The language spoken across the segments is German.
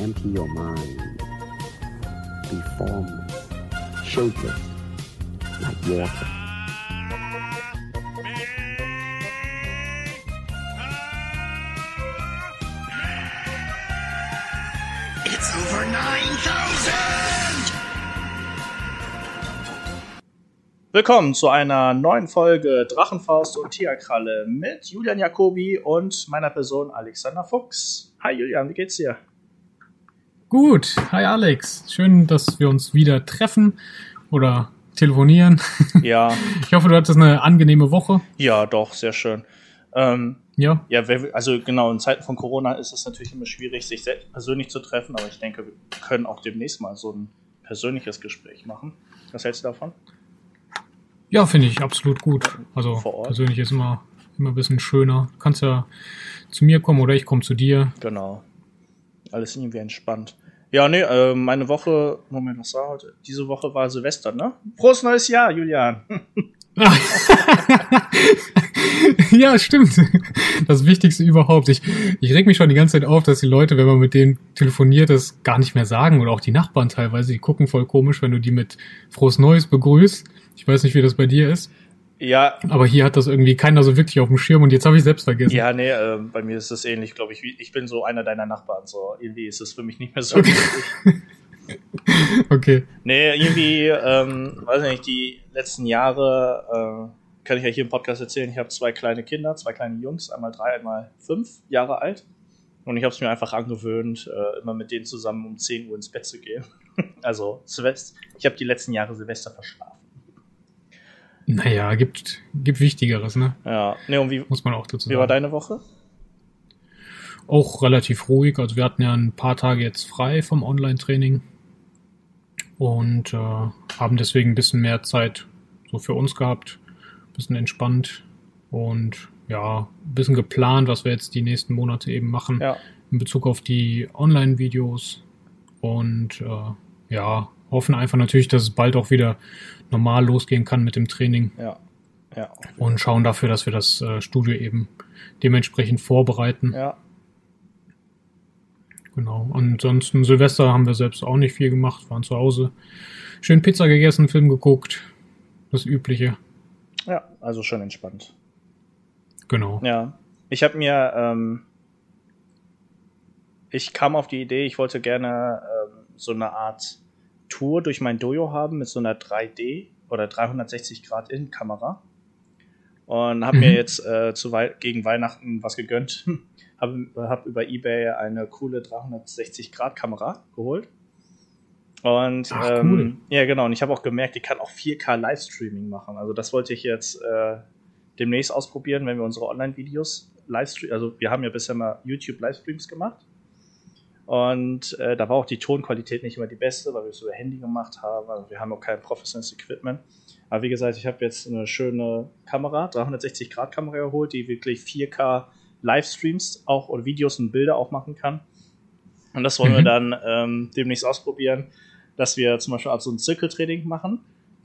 empty your mind. Be formless, shapeless, like water. It's over 9,000! Willkommen zu einer neuen Folge Drachenfaust und Tierkralle mit Julian Jacobi und meiner Person Alexander Fuchs. Hi Julian, wie geht's dir? Gut, hi Alex. Schön, dass wir uns wieder treffen oder telefonieren. Ja, Ich hoffe, du hattest eine angenehme Woche. ja, doch, sehr schön. Ähm, Ja, ja, also genau, in Zeiten von Corona ist es natürlich immer schwierig, sich selbst persönlich zu treffen, aber ich denke, wir können auch demnächst mal so ein persönliches Gespräch machen. Was hältst du davon? ja, finde ich absolut gut. Also persönlich ist immer immer ein bisschen schöner. Du kannst ja zu mir kommen oder ich komme zu dir. Genau. Alles irgendwie entspannt. Ja, nee, äh, meine Woche, Moment, was war heute? Diese Woche war Silvester, ne? Frohes neues Jahr, Julian! ja, stimmt. Das Wichtigste überhaupt. Ich, ich reg mich schon die ganze Zeit auf, dass die Leute, wenn man mit denen telefoniert, das gar nicht mehr sagen. Oder auch die Nachbarn teilweise, die gucken voll komisch, wenn du die mit Frohes Neues begrüßt. Ich weiß nicht, wie das bei dir ist. Ja, Aber hier hat das irgendwie keiner so wirklich auf dem Schirm und jetzt habe ich selbst vergessen. ja, nee, äh, bei mir ist es ähnlich, glaube ich. Ich bin so einer deiner Nachbarn, so. Irgendwie ist es für mich nicht mehr so Okay. wichtig. Okay. Nee, irgendwie, ähm, weiß nicht, die letzten Jahre, äh, kann ich ja hier im Podcast erzählen, ich habe zwei kleine Kinder, zwei kleine Jungs, einmal drei, einmal fünf Jahre alt. Und ich habe es mir einfach angewöhnt, äh, immer mit denen zusammen um 10 Uhr ins Bett zu gehen. also Silvester, ich habe die letzten Jahre Silvester verschlafen. Naja, gibt, gibt Wichtigeres, ne? Ja, nee, und wie, Muss man auch dazu wie war sagen. deine Woche? Auch relativ ruhig. Also wir hatten ja ein paar Tage jetzt frei vom Online-Training und äh, haben deswegen ein bisschen mehr Zeit so für uns gehabt. Ein bisschen entspannt und ja, ein bisschen geplant, was wir jetzt die nächsten Monate eben machen Ja, in Bezug auf die Online-Videos und äh, ja, hoffen einfach natürlich, dass es bald auch wieder normal losgehen kann mit dem Training. ja, ja. und schauen dafür, dass wir das äh, Studio eben dementsprechend vorbereiten. Ja, Genau. Ansonsten Silvester haben wir selbst auch nicht viel gemacht, waren zu Hause. Schön Pizza gegessen, Film geguckt. Das Übliche. ja, also schon entspannt. Genau. Ja, ich habe mir, ähm, ich kam auf die Idee, ich wollte gerne ähm, so eine Art Tour durch mein Dojo haben mit so einer 3D oder 360 Grad In-Kamera und habe mir Mhm. jetzt äh, zu Wei gegen Weihnachten was gegönnt. habe hab über eBay eine coole 360 Grad Kamera geholt. Und Ach, ähm, cool. ja, genau. Und ich habe auch gemerkt, die kann auch 4K Livestreaming machen. Also das wollte ich jetzt äh, demnächst ausprobieren, wenn wir unsere Online-Videos livestreamen. Also wir haben ja bisher mal YouTube-Livestreams gemacht. Und äh, da war auch die Tonqualität nicht immer die beste, weil wir es über Handy gemacht haben. Also wir haben auch kein professionelles Equipment. Aber wie gesagt, ich habe jetzt eine schöne Kamera, 360-Grad-Kamera geholt, die wirklich 4K Livestreams auch oder Videos und Bilder auch machen kann. Und das wollen wir Mhm. dann ähm, demnächst ausprobieren, dass wir zum Beispiel auch so ein Zirkeltraining machen,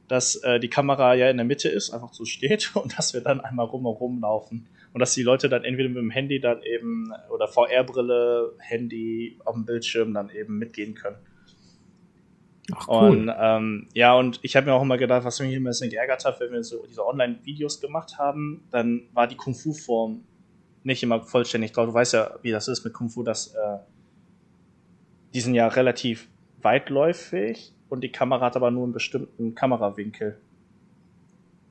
dass äh, die Kamera ja in der Mitte ist, einfach so steht und dass wir dann einmal rum und rum laufen. Und dass die Leute dann entweder mit dem Handy dann eben oder VR-Brille, Handy auf dem Bildschirm dann eben mitgehen können. Ach cool. Und ähm, ja, und ich habe mir auch immer gedacht, was mich immer ein bisschen geärgert hat, wenn wir so diese Online-Videos gemacht haben, dann war die Kung-Fu-Form nicht immer vollständig drauf. Du weißt ja, wie das ist mit Kung Fu, dass äh, die sind ja relativ weitläufig und die Kamera hat aber nur einen bestimmten Kamerawinkel.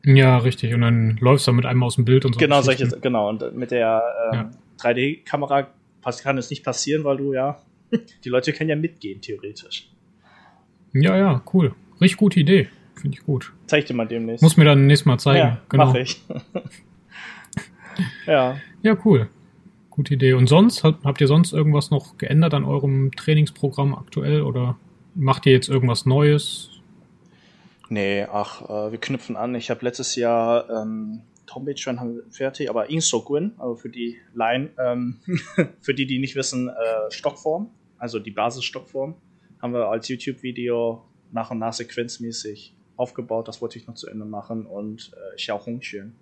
Ja, richtig. Und dann läufst du mit einem aus dem Bild und so. Genau, solche, genau. Und mit der ähm, Ja. 3D-Kamera pass- kann es nicht passieren, weil du ja, die Leute können ja mitgehen, theoretisch. Ja, ja, cool. Richtig gute Idee. Finde ich gut. Zeig dir mal demnächst. Muss mir dann nächstes Mal zeigen. ja, genau. mach ich. ja. Ja, cool. Gute Idee. Und sonst, habt ihr sonst irgendwas noch geändert an eurem Trainingsprogramm aktuell oder macht ihr jetzt irgendwas Neues? Nee, ach, äh, wir knüpfen an. Ich habe letztes Jahr ähm, Tomb schon haben wir fertig, aber Insogun, also für die Laien, ähm, für die, die nicht wissen, äh, Stockform, also die Basisstockform, haben wir als YouTube-Video nach und nach sequenzmäßig aufgebaut. Das wollte ich noch zu Ende machen und äh, Xiaohongquan,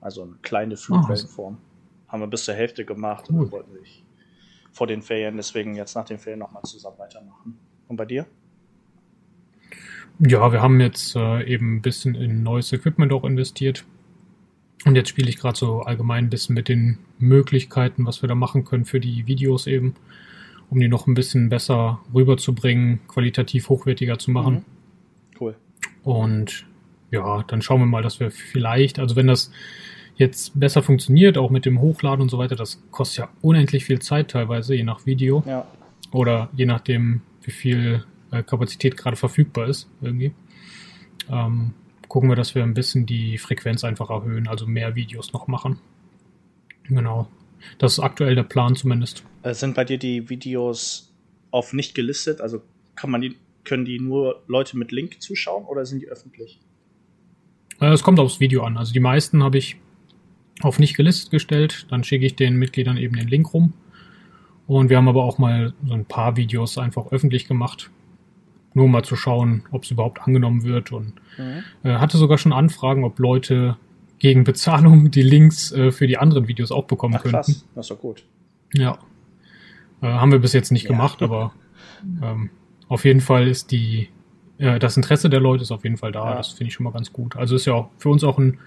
also eine kleine Flugwellenform, haben wir bis zur Hälfte gemacht und Cool. dann wollten sich vor den Ferien, deswegen jetzt nach den Ferien nochmal zusammen weitermachen. Und bei dir? Ja, wir haben jetzt äh, eben ein bisschen in neues Equipment auch investiert. Und jetzt spiele ich gerade so allgemein ein bisschen mit den Möglichkeiten, was wir da machen können für die Videos eben, um die noch ein bisschen besser rüberzubringen, qualitativ hochwertiger zu machen. Mhm. Cool. Und ja, dann schauen wir mal, dass wir vielleicht, also wenn das jetzt besser funktioniert, auch mit dem Hochladen und so weiter, das kostet ja unendlich viel Zeit teilweise, je nach Video Ja. oder je nachdem, wie viel äh, Kapazität gerade verfügbar ist irgendwie. Ähm, gucken wir, dass wir ein bisschen die Frequenz einfach erhöhen, also mehr Videos noch machen. Genau. Das ist aktuell der Plan zumindest. Äh, sind bei dir die Videos auf nicht gelistet? Also kann man die, können die nur Leute mit Link zuschauen oder sind die öffentlich? Äh, Es kommt aufs Video an. Also die meisten habe ich auf nicht gelistet gestellt. Dann schicke ich den Mitgliedern eben den Link rum. Und wir haben aber auch mal so ein paar Videos einfach öffentlich gemacht. Nur um mal zu schauen, ob es überhaupt angenommen wird. Und äh, hatte sogar schon Anfragen, ob Leute gegen Bezahlung die Links äh, für die anderen Videos auch bekommen Ach könnten. krass, das ist doch gut. Ja. Äh, haben wir bis jetzt nicht Ja. gemacht, aber ähm, auf jeden Fall ist die, äh, das Interesse der Leute ist auf jeden Fall da. Ja. Das finde ich schon mal ganz gut. Also ist ja auch für uns auch ein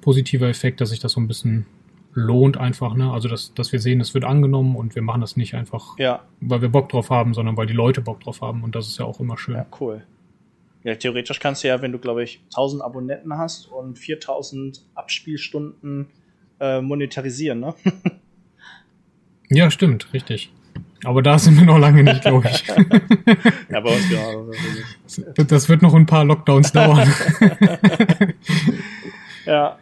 positiver Effekt, dass sich das so ein bisschen lohnt einfach, ne? Also dass, dass wir sehen, es wird angenommen und wir machen das nicht einfach, Ja, weil wir Bock drauf haben, sondern weil die Leute Bock drauf haben und das ist ja auch immer schön. ja, cool. Ja, theoretisch kannst du ja, wenn du, glaube ich, 1000 Abonnenten hast und 4000 Abspielstunden äh, monetarisieren, ne? Ja, stimmt, richtig. Aber da sind wir noch lange nicht, glaube ich. ja, bei uns genau. das wird noch ein paar Lockdowns dauern. Ja.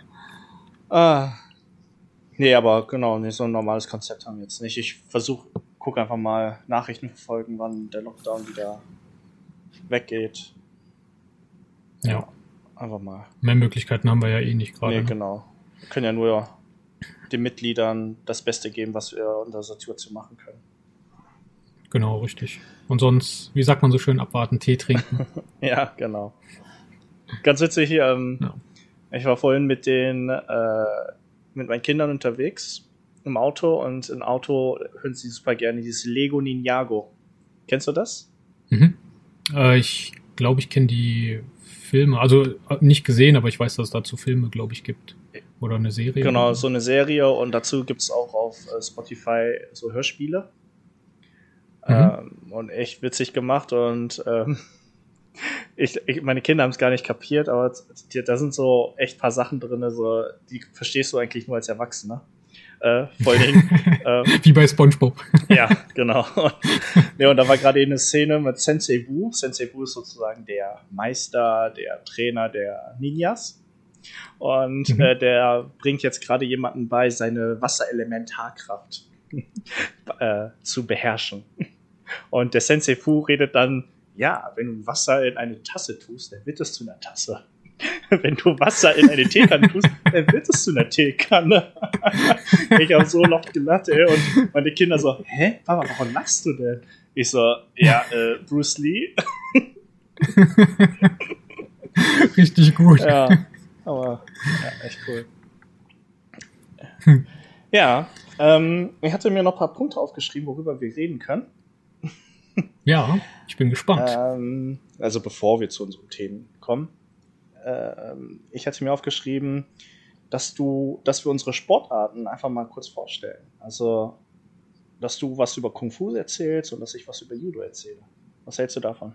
Ah. Nee, aber genau, nee, so ein normales Konzept haben wir jetzt nicht. Ich versuche, gucke einfach mal Nachrichten verfolgen, wann der Lockdown wieder weggeht. ja, Einfach mal. mehr Möglichkeiten haben wir ja eh nicht gerade. Nee, ne? genau. Wir können ja nur den Mitgliedern das Beste geben, was wir in der Situation machen können. Genau, richtig. Und sonst, wie sagt man so schön, abwarten, Tee trinken. Ja, genau. Ganz witzig hier. Ähm, Ja. Ich war vorhin mit den äh, mit meinen Kindern unterwegs im Auto und im Auto hören sie super gerne dieses Lego Ninjago. Kennst du das? mhm. äh, ich glaube, ich kenne die Filme, also äh, nicht gesehen, aber ich weiß, dass es dazu Filme, glaube ich, gibt. Oder eine Serie. Genau, oder so eine Serie und dazu gibt es auch auf äh, Spotify so Hörspiele. Mhm. Ähm, und echt witzig gemacht und ähm, ich, ich, meine Kinder haben es gar nicht kapiert, aber da sind so echt paar Sachen drin, so, die verstehst du eigentlich nur als Erwachsener. Äh, vor Dingen, ähm, Wie bei SpongeBob. ja, genau. ja, und da war gerade eine Szene mit Sensei Wu. Sensei Wu ist sozusagen der Meister, der Trainer der Ninjas. Und Mhm. äh, der bringt jetzt gerade jemanden bei, seine Wasserelementarkraft äh, zu beherrschen. Und der Sensei Fu redet dann, ja, wenn du Wasser in eine Tasse tust, dann wird es zu einer Tasse. Wenn du Wasser in eine Teekanne tust, dann wird es zu einer Teekanne. ich habe so laut gelacht, ey, und meine Kinder so, hä, Papa, warum lachst du denn? Ich so, ja, äh, Bruce Lee. Richtig gut. Ja, aber ja, echt cool. Ja, ähm, ich hatte mir noch ein paar Punkte aufgeschrieben, worüber wir reden können. Ja, ich bin gespannt. Ähm, also bevor wir zu unseren Themen kommen. Ähm, ich hatte mir aufgeschrieben, dass du, dass wir unsere Sportarten einfach mal kurz vorstellen. Also, dass du was über Kung Fu erzählst und dass ich was über Judo erzähle. Was hältst du davon?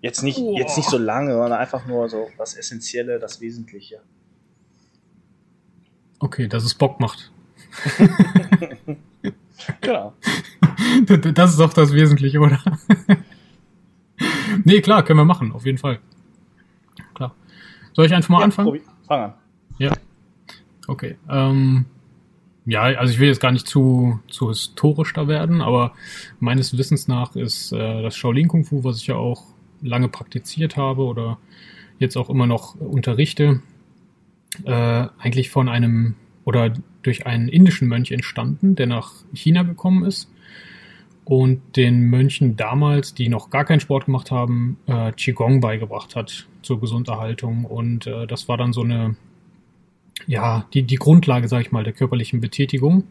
Jetzt nicht, Boah. jetzt nicht so lange, sondern einfach nur so das Essentielle, das Wesentliche. Okay, dass es Bock macht. Genau. Das ist doch das Wesentliche, oder? nee, klar, können wir machen, auf jeden Fall. Klar. Soll ich einfach mal Ja, anfangen? Tobi, fang an. Ja. Okay. Ähm, ja, also ich will jetzt gar nicht zu, zu historisch da werden, aber meines Wissens nach ist äh, das Shaolin Kung Fu, was ich ja auch lange praktiziert habe oder jetzt auch immer noch unterrichte, äh, eigentlich von einem oder durch einen indischen Mönch entstanden, der nach China gekommen ist. Und den Mönchen damals, die noch gar keinen Sport gemacht haben, äh, Qigong beigebracht hat zur Gesunderhaltung. Und äh, das war dann so eine ja, die, die Grundlage, sag ich mal, der körperlichen Betätigung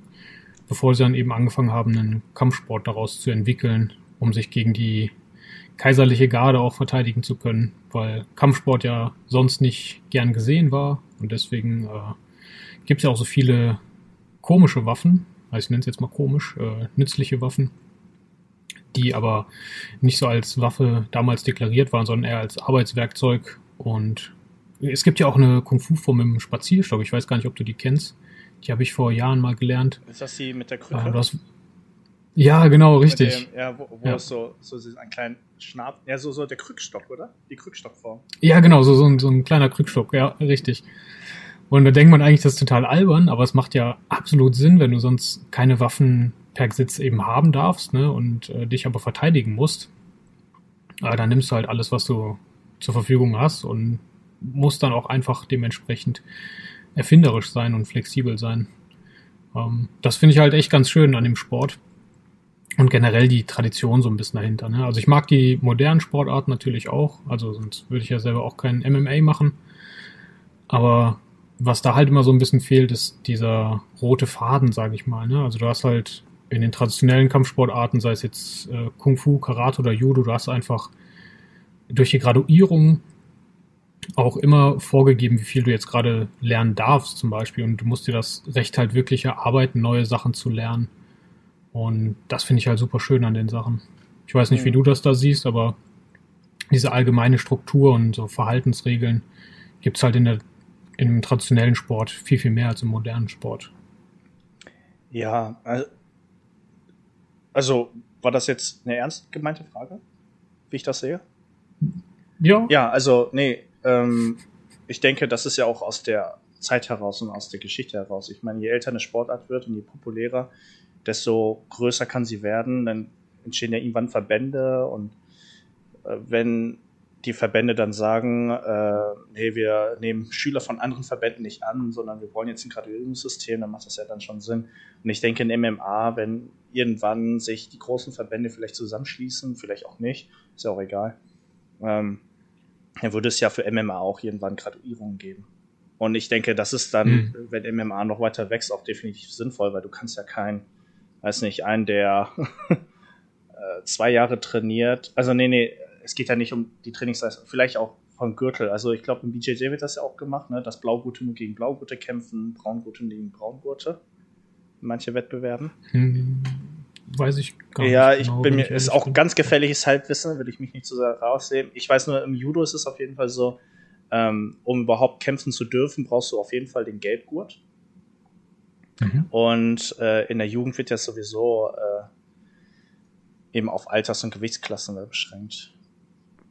bevor sie dann eben angefangen haben, einen Kampfsport daraus zu entwickeln, um sich gegen die kaiserliche Garde auch verteidigen zu können, weil Kampfsport ja sonst nicht gern gesehen war. Und deswegen äh, gibt es ja auch so viele komische Waffen, also ich nenne es jetzt mal komisch, äh, nützliche Waffen, die aber nicht so als Waffe damals deklariert waren, sondern eher als Arbeitswerkzeug. Und es gibt ja auch eine Kung-Fu-Form im Spazierstock. Ich weiß gar nicht, ob du die kennst. Die habe ich vor Jahren mal gelernt. Ist das die mit der Krücke? Äh, hast, ja, genau, richtig. Dem, ja, wo, wo ja. so, so einen kleinen Schnab. Ja, so, so der Krückstock, oder? Die Krückstockform. Ja, genau, so, so, ein, so ein kleiner Krückstock, ja, richtig. Und da denkt man eigentlich, das ist total albern, aber es macht ja absolut Sinn, wenn du sonst keine Waffen per Gesetz eben haben darfst ne, und äh, dich aber verteidigen musst. Äh, dann nimmst du halt alles, was du zur Verfügung hast und musst dann auch einfach dementsprechend erfinderisch sein und flexibel sein. Ähm, das finde ich halt echt ganz schön an dem Sport und generell die Tradition so ein bisschen dahinter. Ne? Also ich mag die modernen Sportarten natürlich auch, also sonst würde ich ja selber auch kein MMA machen. Aber was da halt immer so ein bisschen fehlt, ist dieser rote Faden, sage ich mal. Ne? Also du hast halt in den traditionellen Kampfsportarten, sei es jetzt äh, Kung Fu, Karate oder Judo, du hast einfach durch die Graduierung auch immer vorgegeben, wie viel du jetzt gerade lernen darfst zum Beispiel. Und du musst dir das Recht halt wirklich erarbeiten, neue Sachen zu lernen. Und das finde ich halt super schön an den Sachen. Ich weiß nicht, wie du das da siehst, aber diese allgemeine Struktur und so Verhaltensregeln gibt es halt in der, im traditionellen Sport viel, viel mehr als im modernen Sport. Ja, also war das jetzt eine ernst gemeinte Frage, wie ich das sehe? Ja. Ja, also, nee, ähm, ich denke, das ist ja auch aus der Zeit heraus und aus der Geschichte heraus. Ich meine, je älter eine Sportart wird und je populärer, desto größer kann sie werden. Dann entstehen ja irgendwann Verbände und äh, wenn die Verbände dann sagen, äh, nee, wir nehmen Schüler von anderen Verbänden nicht an, sondern wir wollen jetzt ein Graduierungssystem, dann macht das ja dann schon Sinn. Und ich denke in MMA, wenn irgendwann sich die großen Verbände vielleicht zusammenschließen, vielleicht auch nicht, ist ja auch egal, ähm, dann würde es ja für MMA auch irgendwann Graduierungen geben. Und ich denke, das ist dann, mhm. wenn MMA noch weiter wächst, auch definitiv sinnvoll, weil du kannst ja keinen, weiß nicht, einen, der äh, zwei Jahre trainiert, also nee, nee, es geht ja nicht um die Trainingsleistung, vielleicht auch von Gürtel. Also ich glaube, im BJJ wird das ja auch gemacht, ne? dass Blaugurte nur gegen Blaugurte kämpfen, Braungurte gegen Braungurte. In manche Wettbewerben. Hm, weiß ich gar nicht. Ja, ich genau, bin mir, ist auch bin. ganz gefährliches Halbwissen, würde ich mich nicht so sehr rausnehmen. Ich weiß nur, im Judo ist es auf jeden Fall so, ähm, um überhaupt kämpfen zu dürfen, brauchst du auf jeden Fall den Gelbgurt. Mhm. Und äh, in der Jugend wird ja sowieso äh, eben auf Alters- und Gewichtsklassen beschränkt.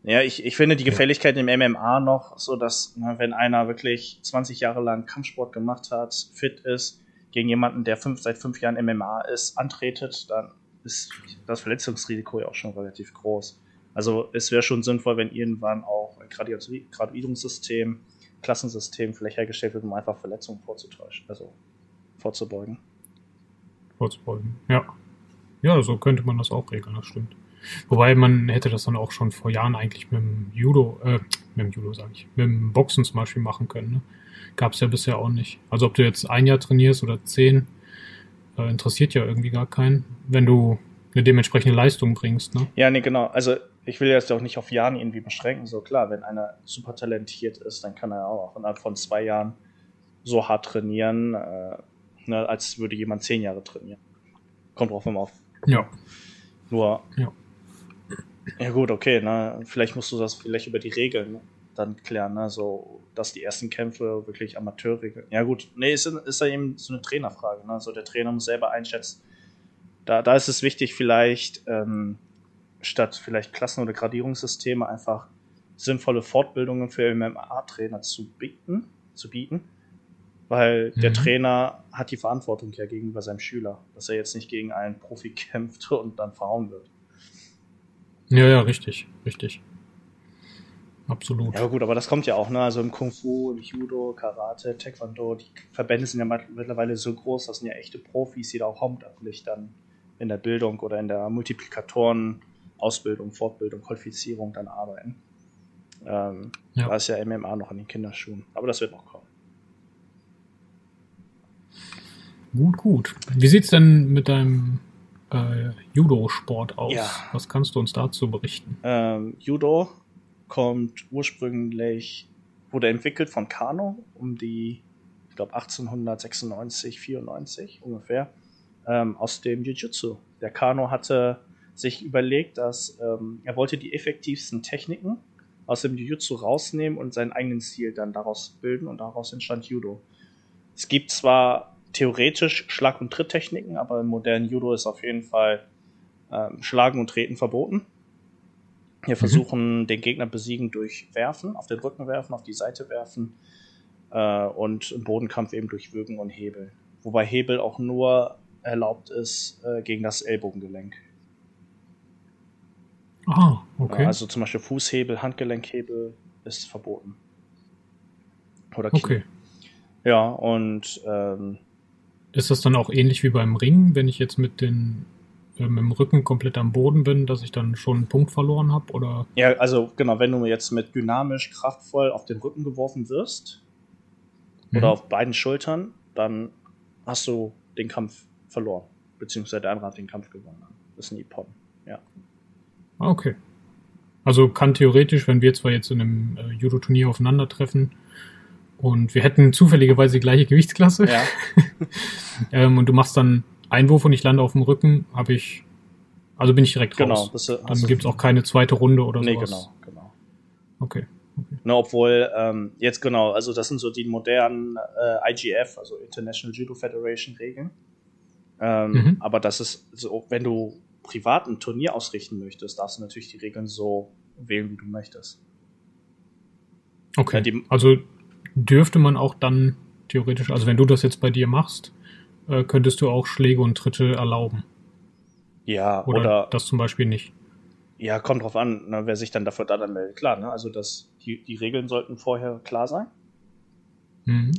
Ja, ich, ich finde die Gefälligkeit im MMA noch so, dass na, wenn einer wirklich 20 Jahre lang Kampfsport gemacht hat, fit ist, gegen jemanden, der fünf, seit fünf Jahren MMA ist, antretet, dann ist das Verletzungsrisiko ja auch schon relativ groß. Also es wäre schon sinnvoll, wenn irgendwann auch ein Graduierungssystem, Klassensystem vielleicht hergestellt wird, um einfach Verletzungen vorzutäuschen, also vorzubeugen. Vorzubeugen, ja. Ja, so könnte man das auch regeln, das stimmt. Wobei man hätte das dann auch schon vor Jahren eigentlich mit dem Judo, äh, mit dem Judo sage ich, mit dem Boxen zum Beispiel machen können. Ne? Gab es ja bisher auch nicht. Also ob du jetzt ein Jahr trainierst oder zehn, äh, interessiert ja irgendwie gar keinen, wenn du eine dementsprechende Leistung bringst. Ne? Ja, nee, genau. Also ich will jetzt auch nicht auf Jahren irgendwie beschränken. So klar, wenn einer super talentiert ist, dann kann er auch innerhalb von zwei Jahren so hart trainieren, äh, ne, als würde jemand zehn Jahre trainieren. Kommt drauf immer auf. Ja. Nur ja. Ja gut, okay, ne? Vielleicht musst du das vielleicht über die Regeln dann klären, ne? So, dass die ersten Kämpfe wirklich Amateurregeln. Ja gut, nee, ist, ist ja eben so eine Trainerfrage, ne? So der Trainer muss selber einschätzen. Da, da ist es wichtig, vielleicht ähm, statt vielleicht Klassen- oder Gradierungssysteme einfach sinnvolle Fortbildungen für MMA-Trainer zu bieten, zu bieten. Weil mhm. der Trainer hat die Verantwortung ja gegenüber seinem Schüler, dass er jetzt nicht gegen einen Profi kämpft und dann verhauen wird. Ja, ja, richtig, richtig. Absolut. Ja, gut, aber das kommt ja auch, ne? Also im Kung Fu, im Judo, Karate, Taekwondo, die Verbände sind ja mittlerweile so groß, das sind ja echte Profis, die da auch hauptamtlich dann in der Bildung oder in der Multiplikatoren, Ausbildung, Fortbildung, Qualifizierung dann arbeiten. Ähm, ja. Da ist ja MMA noch in den Kinderschuhen. Aber das wird noch kommen. Gut, gut. Wie sieht's denn mit deinem äh, Judo-Sport aus? Ja. Was kannst du uns dazu berichten? Ähm, Judo kommt ursprünglich, wurde entwickelt von Kano um die, ich glaube 1896, 94 ungefähr, ähm, aus dem Jiu-Jitsu. Der Kano hatte sich überlegt, dass ähm, er wollte die effektivsten Techniken aus dem Jiu-Jitsu rausnehmen und seinen eigenen Stil dann daraus bilden und daraus entstand Judo. Es gibt zwar theoretisch Schlag- und Tritttechniken, aber im modernen Judo ist auf jeden Fall ähm, Schlagen und Treten verboten. Wir versuchen, den Gegner besiegen durch Werfen, auf den Rücken werfen, auf die Seite werfen äh, und im Bodenkampf eben durch Würgen und Hebel. Wobei Hebel auch nur erlaubt ist äh, gegen das Ellbogengelenk. Ah, okay. Ja, also zum Beispiel Fußhebel, Handgelenkhebel ist verboten. Oder Knie. okay. Ja, und ähm, Ist das dann auch ähnlich wie beim Ringen, wenn ich jetzt mit, den, äh, mit dem Rücken komplett am Boden bin, dass ich dann schon einen Punkt verloren habe? Oder? ja, also genau, wenn du jetzt mit dynamisch, kraftvoll auf den Rücken geworfen wirst oder Mhm. auf beiden Schultern, dann hast du den Kampf verloren. Beziehungsweise der andere hat den Kampf gewonnen. Das ist ein Ippon. Ja. Ah, Okay. Also kann theoretisch, wenn wir zwar jetzt in einem äh, Judo-Turnier aufeinandertreffen und wir hätten zufälligerweise die gleiche Gewichtsklasse ja. ähm, und du machst dann Einwurf und ich lande auf dem Rücken, habe ich, also bin ich direkt genau. raus. Das, äh, Dann du- gibt's auch keine zweite Runde oder Nee, sowas. genau, genau. Okay. Ne, obwohl, ähm, jetzt genau, also das sind so die modernen äh, IGF, also International Judo Federation Regeln. Ähm, Mhm. Aber das ist so, wenn du privat ein Turnier ausrichten möchtest, darfst du natürlich die Regeln so wählen, wie du möchtest. Okay. Ja, die- also dürfte man auch dann theoretisch, also wenn du das jetzt bei dir machst, äh, könntest du auch Schläge und Tritte erlauben. Ja, Oder, oder, das zum Beispiel nicht. ja, kommt drauf an, ne, wer sich dann dafür da dann meldet. Klar, ne? Also das, die, die Regeln sollten vorher klar sein. Mhm.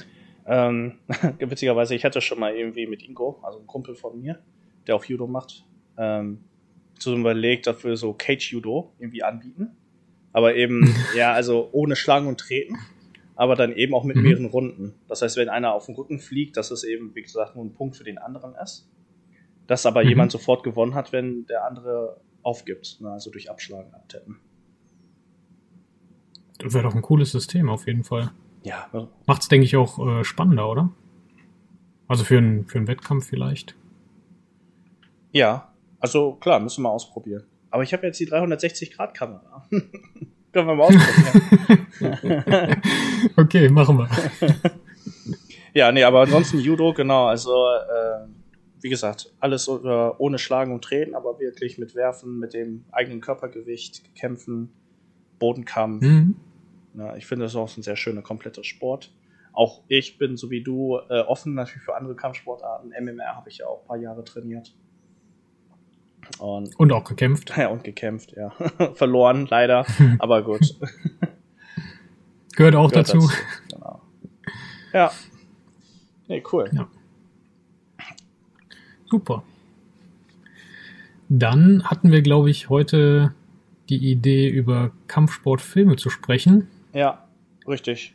Ähm, witzigerweise, ich hatte schon mal irgendwie mit Ingo, also ein Kumpel von mir, der auf Judo macht, ähm, so überlegt, dass wir so Cage-Judo irgendwie anbieten. Aber eben, ja, also ohne Schlagen und Treten, aber dann eben auch mit Mhm. mehreren Runden. Das heißt, wenn einer auf den Rücken fliegt, dass es eben, wie gesagt, nur ein Punkt für den anderen ist. Dass aber Mhm. jemand sofort gewonnen hat, wenn der andere aufgibt. Ne? Also durch Abschlagen, Abtappen. Das wäre doch ein cooles System auf jeden Fall. Ja, ne? Macht's, denke ich, auch äh, spannender, oder? Also für, einen für einen Wettkampf vielleicht. Ja, also klar, müssen wir ausprobieren. Aber ich habe jetzt die 360-Grad-Kamera. Können wir mal ausprobieren. okay, machen wir. ja, nee, aber ansonsten Judo, genau. Also, äh, wie gesagt, alles äh, ohne Schlagen und Treten, aber wirklich mit Werfen, mit dem eigenen Körpergewicht, Kämpfen, Bodenkampf. Mhm. Ja, ich finde das ist auch ein sehr schöner, kompletter Sport. Auch ich bin, so wie du, äh, offen natürlich für andere Kampfsportarten. MMR habe ich ja auch ein paar Jahre trainiert. Und Und auch gekämpft. Ja, und gekämpft, ja. Verloren, leider, aber gut. Gehört auch Gehört dazu. Genau. Ja. Nee, cool. Ja. Super. Dann hatten wir, glaube ich, heute die Idee, über Kampfsportfilme zu sprechen. Ja, richtig.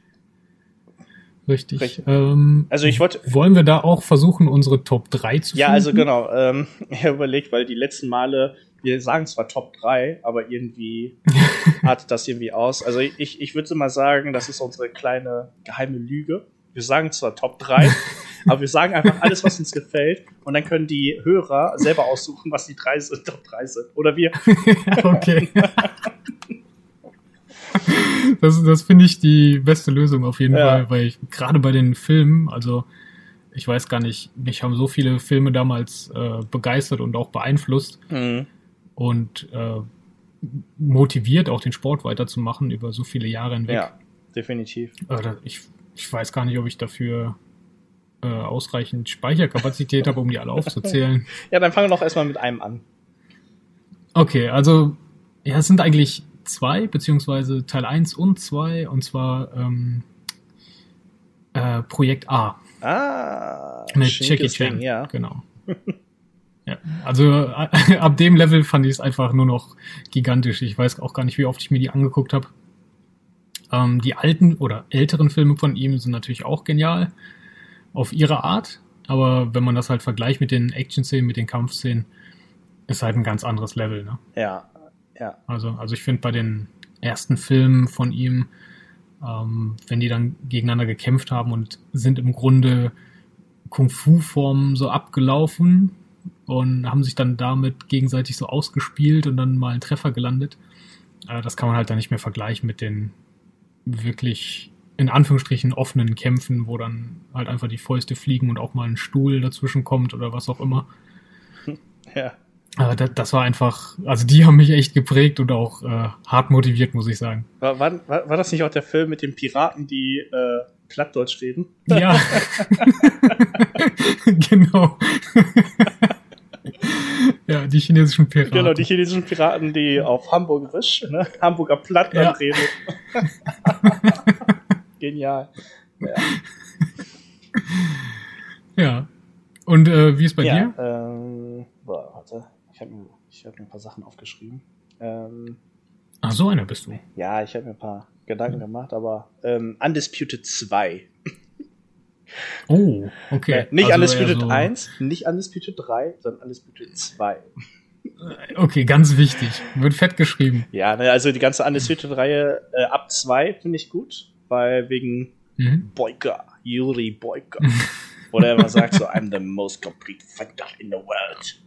Richtig. Richtig. Ähm, Also ich wollte- Wollen wir da auch versuchen, unsere Top 3 zu Ja, finden? also genau. Ähm, ich überlegt, weil die letzten Male, wir sagen zwar Top 3, aber irgendwie artet das irgendwie aus. Also ich, ich würde mal sagen, das ist unsere kleine geheime Lüge. Wir sagen zwar Top 3, aber wir sagen einfach alles, was uns gefällt. Und dann können die Hörer selber aussuchen, was die drei sind, Top 3 sind. Oder wir. okay. das das finde ich die beste Lösung auf jeden Ja. Fall, weil ich gerade bei den Filmen, also ich weiß gar nicht, mich haben so viele Filme damals äh, begeistert und auch beeinflusst Mhm. und äh, motiviert, auch den Sport weiterzumachen über so viele Jahre hinweg. Ja, definitiv. Äh, ich, ich weiß gar nicht, ob ich dafür äh, ausreichend Speicherkapazität habe, um die alle aufzuzählen. Ja, dann fangen wir doch erstmal mit einem an. Okay, also ja, es sind eigentlich zwei, beziehungsweise Teil 1 und 2, und zwar ähm, äh, Projekt A Ah, mit Jackie Chan. Ja. Genau. ja, also äh, ab dem Level fand ich es einfach nur noch gigantisch. Ich weiß auch gar nicht, wie oft ich mir die angeguckt habe. Ähm, die alten oder älteren Filme von ihm sind natürlich auch genial auf ihre Art. aber wenn man das halt vergleicht mit den Action-Szenen, mit den Kampfszenen, ist halt ein ganz anderes Level, ne? Ja, ja. Also, also ich finde bei den ersten Filmen von ihm, ähm, wenn die dann gegeneinander gekämpft haben und sind im Grunde Kung-Fu-Formen so abgelaufen und haben sich dann damit gegenseitig so ausgespielt und dann mal einen Treffer gelandet. Äh, das kann man halt dann nicht mehr vergleichen mit den wirklich in Anführungsstrichen offenen Kämpfen, wo dann halt einfach die Fäuste fliegen und auch mal ein Stuhl dazwischen kommt oder was auch immer. Ja. Aber das, war einfach, also die haben mich echt geprägt und auch äh, hart motiviert, muss ich sagen. War, war, war das nicht auch der Film mit den Piraten, die äh, Plattdeutsch reden? Ja. genau. ja, die chinesischen Piraten. Genau, die chinesischen Piraten, die auf Hamburgerisch, ne? Hamburger Platt Ja. reden. Genial. Ja. Ja. Und äh, wie ist bei ja, dir? Ähm. Ich habe mir, ich hab mir ein paar Sachen aufgeschrieben. Ähm, Ach, so einer bist du. ja, ich habe mir ein paar Gedanken gemacht, aber ähm, Undisputed 2. Oh, okay. Äh, nicht Also Undisputed so- 1, nicht Undisputed 3, sondern Undisputed 2. Okay, ganz wichtig. Wird fett geschrieben. Ja, ne, also die ganze Undisputed-Reihe äh, ab 2 finde ich gut, weil wegen Mhm. Boyka, Yuri Boyka. Wo der immer sagt so, I'm the most complete fighter in the world.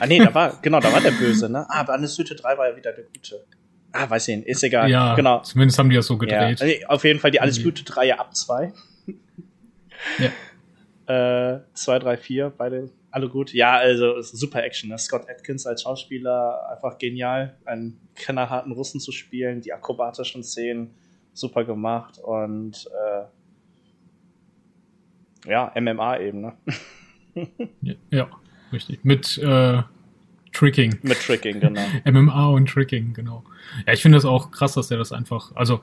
Ah nee, da war, genau, da war der Böse, ne? Ah, aber Undisputed 3 war ja wieder der Gute. Ah, weiß ich nicht, ist egal. Ja, genau. zumindest haben die das so Ja, gedreht. also auf jeden Fall die Undisputed-Reihe ab 2. Ja. Äh, 2, 3, 4, beide alle gut. Ja, also super Action. Ne? Scott Atkins als Schauspieler einfach genial, einen knallharten Russen zu spielen, die akrobatischen Szenen super gemacht und äh, ja, MMA eben, ne? Ja, richtig. Mit äh, Tricking. Mit Tricking, genau. MMA und Tricking, genau. Ja, ich finde das auch krass, dass der das einfach, also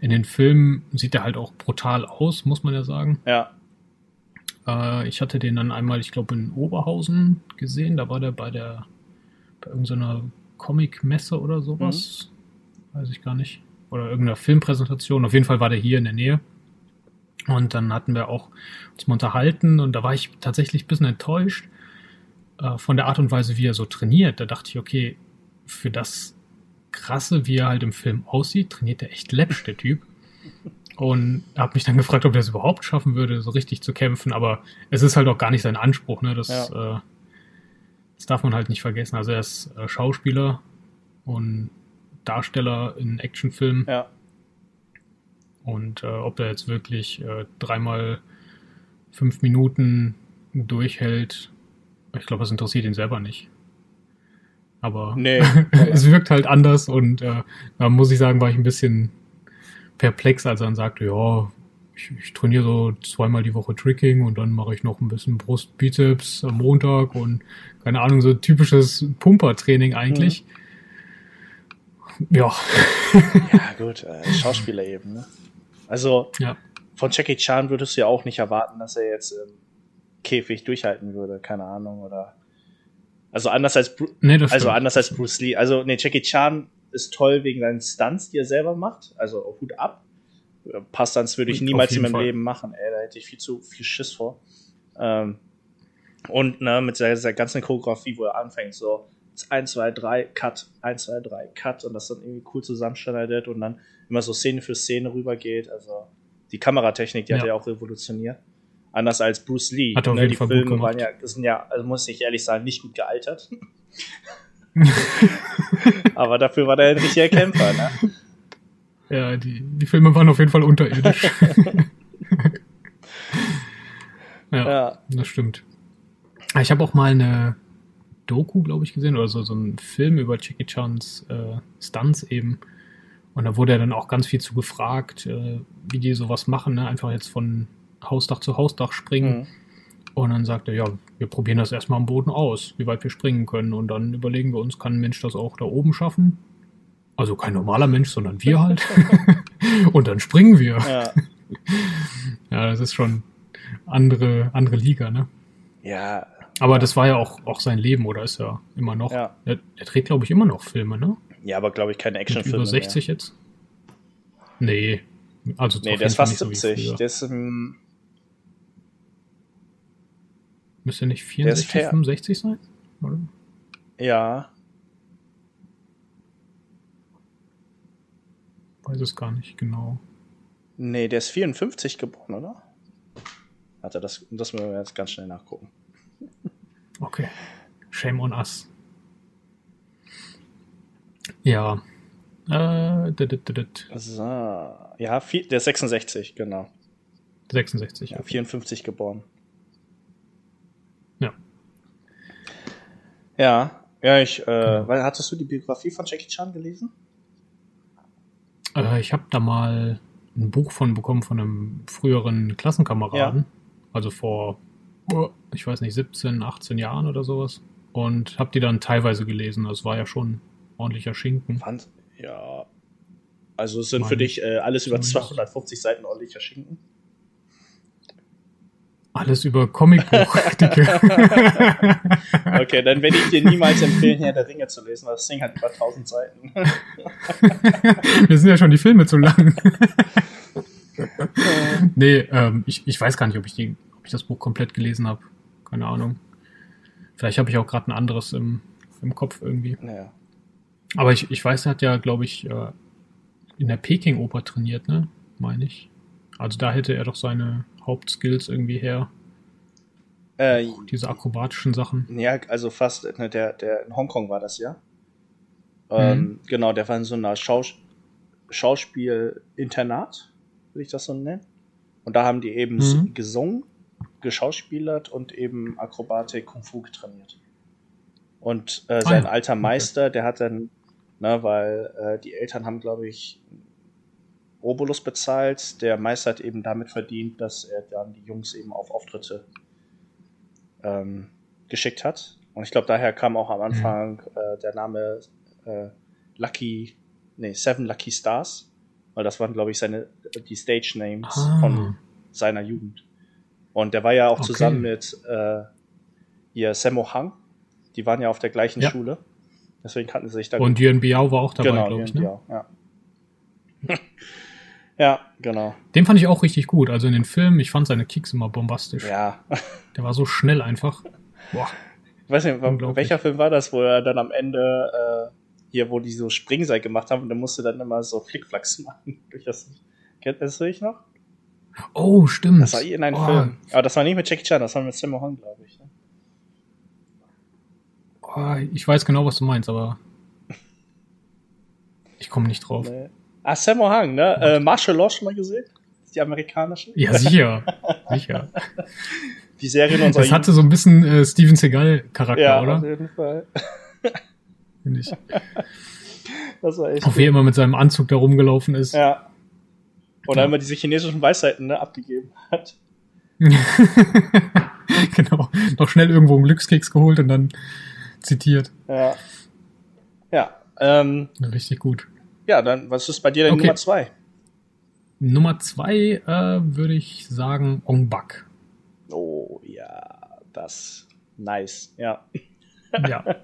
in den Filmen sieht er halt auch brutal aus, muss man ja sagen. Ja, Äh, ich hatte den dann einmal, ich glaube, in Oberhausen gesehen. Da war der bei der, bei irgendeiner Comic-Messe oder sowas. Weiß ich gar nicht. Oder irgendeiner Filmpräsentation. Auf jeden Fall war der hier in der Nähe. Und dann hatten wir auch uns mal unterhalten und da war ich tatsächlich ein bisschen enttäuscht äh, von der Art und Weise, wie er so trainiert. Da dachte ich, okay, für das Krasse, wie er halt im Film aussieht, trainiert er echt läppisch, der Typ. Und habe mich dann gefragt, ob er es überhaupt schaffen würde, so richtig zu kämpfen. Aber es ist halt auch gar nicht sein Anspruch. Ne? Das, äh, das darf man halt nicht vergessen. Also er ist äh, Schauspieler und Darsteller in Actionfilmen. ja. Und äh, ob er jetzt wirklich äh, dreimal fünf Minuten durchhält, ich glaube, das interessiert ihn selber nicht. Aber Nee. es wirkt halt anders und äh, da muss ich sagen, war ich ein bisschen perplex, als er dann sagte, ja, ich, ich trainiere so zweimal die Woche Tricking und dann mache ich noch ein bisschen Brust, Bizeps am Montag und keine Ahnung, so typisches Pumpertraining eigentlich. Ja, Ja, gut, äh, Schauspieler eben, ne? Also, ja. von Jackie Chan würdest du ja auch nicht erwarten, dass er jetzt im Käfig durchhalten würde, keine Ahnung, oder. Also anders als Bru Nee, also stimmt. anders als Bruce Lee. Also, nee, Jackie Chan ist toll wegen seinen Stunts, die er selber macht. Also Hut ab. Ein paar Stunts würde ich Auf niemals in meinem Fall. Leben machen, ey, da hätte ich viel zu viel Schiss vor. Ähm, und ne, mit der ganzen Choreografie, wo er anfängt, so 1, 2, 3, Cut, 1, 2, 3, Cut und das dann irgendwie cool zusammenschneidet und dann immer so Szene für Szene rübergeht. Also die Kameratechnik, die hat Ja. er auch revolutioniert. Anders als Bruce Lee. Hat er auf ne, jeden die Fall Filme waren ja, das sind ja, also muss ich ehrlich sagen, nicht gut gealtert. Aber dafür war der ein richtiger Kämpfer, ne? Ja, die, die Filme waren auf jeden Fall unterirdisch. ja, Ja. das stimmt. Ich habe auch mal eine Doku, glaube ich, gesehen, oder so, so einen Film über Jackie Chans äh, Stunts eben. Und da wurde er dann auch ganz viel zu gefragt, äh, wie die sowas machen, ne? einfach jetzt von Hausdach zu Hausdach springen. Mhm. Und dann sagt er, ja, wir probieren das erstmal am Boden aus, wie weit wir springen können. Und dann überlegen wir uns, kann ein Mensch das auch da oben schaffen? Also kein normaler Mensch, sondern wir halt. und dann springen wir. Ja. Ja, das ist schon andere, andere Liga, ne? ja, Aber das war ja auch, auch sein Leben, oder ist er immer noch? Ja. Er, er dreht, glaube ich, immer noch Filme, ne? ja, aber glaube ich keine Actionfilme. über 60 jetzt? Nee. Also Mehr. Nee, der ist fast nicht so wie 70. früher. der ist, ähm, Müsste nicht Der ist 64, fair. 65 sein? Oder? Ja, Weiß es gar nicht genau. nee, der ist 54 geboren, oder? Warte, das, das müssen wir jetzt ganz schnell nachgucken. Okay. Shame on us. Ja. Äh, dit, dit, dit. So, ja, vier, der ist 66, genau. 66. Ja, 54 geboren. Ja. Ja, ja, ich, äh, weil, hattest du die Biografie von Jackie Chan gelesen? Äh, ich habe da mal ein Buch von bekommen von einem früheren Klassenkameraden. Also vor, ich weiß nicht, 17, 18 Jahren oder sowas. Und habe die dann teilweise gelesen. Das war ja schon ordentlicher Schinken. Fand, ja. Also es sind Meine für dich äh, alles über zumindest. 250 Seiten ordentlicher Schinken. Alles über Comicbuch. Okay, dann werde ich dir niemals empfehlen, Herr der Ringe zu lesen, weil das Ding hat über 1000 Seiten. Wir sind ja schon die Filme zu lang. nee, ähm, ich, ich weiß gar nicht, ob ich, die, ob ich das Buch komplett gelesen habe. Keine Ahnung. Vielleicht habe ich auch gerade ein anderes im, im Kopf irgendwie. naja. Aber ich, ich weiß, er hat ja, glaube ich, äh, in der Peking-Oper trainiert, ne? Meine ich. Also da hätte er doch seine Hauptskills irgendwie her. Äh, Diese akrobatischen Sachen. ja, also fast, ne, der, der in Hongkong war das ja. Ähm, Mhm. Genau, der war in so einer Schaus Schauspiel-Internat, würde ich das so nennen. Und da haben die eben Mhm. gesungen, geschauspielert und eben Akrobatik, Kung Fu getrainiert. Und äh, sein Ah ja, alter okay. Meister, der hat dann, ne, weil äh, die Eltern haben, glaube ich, Obolus bezahlt. Der Meister hat eben damit verdient, dass er dann die Jungs eben auf Auftritte ähm, geschickt hat. Und ich glaube, daher kam auch am Mhm. Anfang äh, der Name äh, Lucky, nee, Seven Lucky Stars, weil das waren, glaube ich, seine die Stage Names Ah. von seiner Jugend. Und der war ja auch Okay. zusammen mit äh, hier Sammo Hang. Die waren ja auf der gleichen Ja. Schule. Deswegen kannten sie sich da Und Yuan Biao war auch dabei, genau, glaube ich. Ne? auch, ja. ja, genau. Den fand ich auch richtig gut. Also in den Filmen, ich fand seine Kicks immer bombastisch. Ja. Der war so schnell einfach. Boah. Ich weiß nicht, welcher Film war das, wo er dann am Ende äh, hier, wo die so Springseil gemacht haben und der musste dann immer so Flickflacks machen. Durch das, kennt das dich noch? Oh, stimmt. Das war in einem oh, Film. Aber das war nicht mit Jackie Chan, das war mit Sammo Hung, glaube ich. Ne? Oh, ich weiß genau, was du meinst, aber ich komme nicht drauf. Nee. Ah, Sammo Hung, ne? Äh, Martial Law schon mal gesehen? Die amerikanische? Ja, sicher. sicher. Die Serie unserer Das hatte so ein bisschen äh, Steven Seagal-Charakter, Ja, oder? auf jeden Fall. Finde ich. Das war echt. Auch wie er immer mit seinem Anzug da rumgelaufen ist. Ja. Oder Ja. immer diese chinesischen Weisheiten ne, abgegeben hat. genau. Noch schnell irgendwo einen Glückskeks geholt und dann zitiert. Ja. Ja. Ähm, Richtig gut. ja, dann, was ist bei dir denn Okay. Nummer zwei? Nummer zwei äh, würde ich sagen Ong Bak. Oh, ja, das. Nice. Ja. Ja.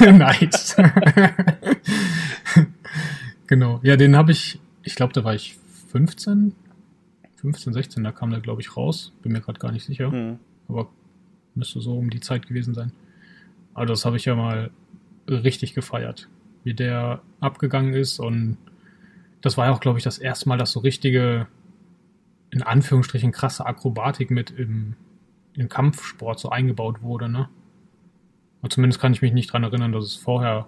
nice. genau. Ja, den habe ich, ich glaube, da war ich 15, 15, 16, da kam der, glaube ich, raus. Bin mir gerade gar nicht sicher. Hm. Aber müsste so um die Zeit gewesen sein. Aber das habe ich ja mal richtig gefeiert, wie der abgegangen ist. Und das war ja auch, glaube ich, das erste Mal, dass so richtige, in Anführungsstrichen, krasse Akrobatik mit im, im Kampfsport so eingebaut wurde, ne? Und zumindest kann ich mich nicht dran erinnern, dass es vorher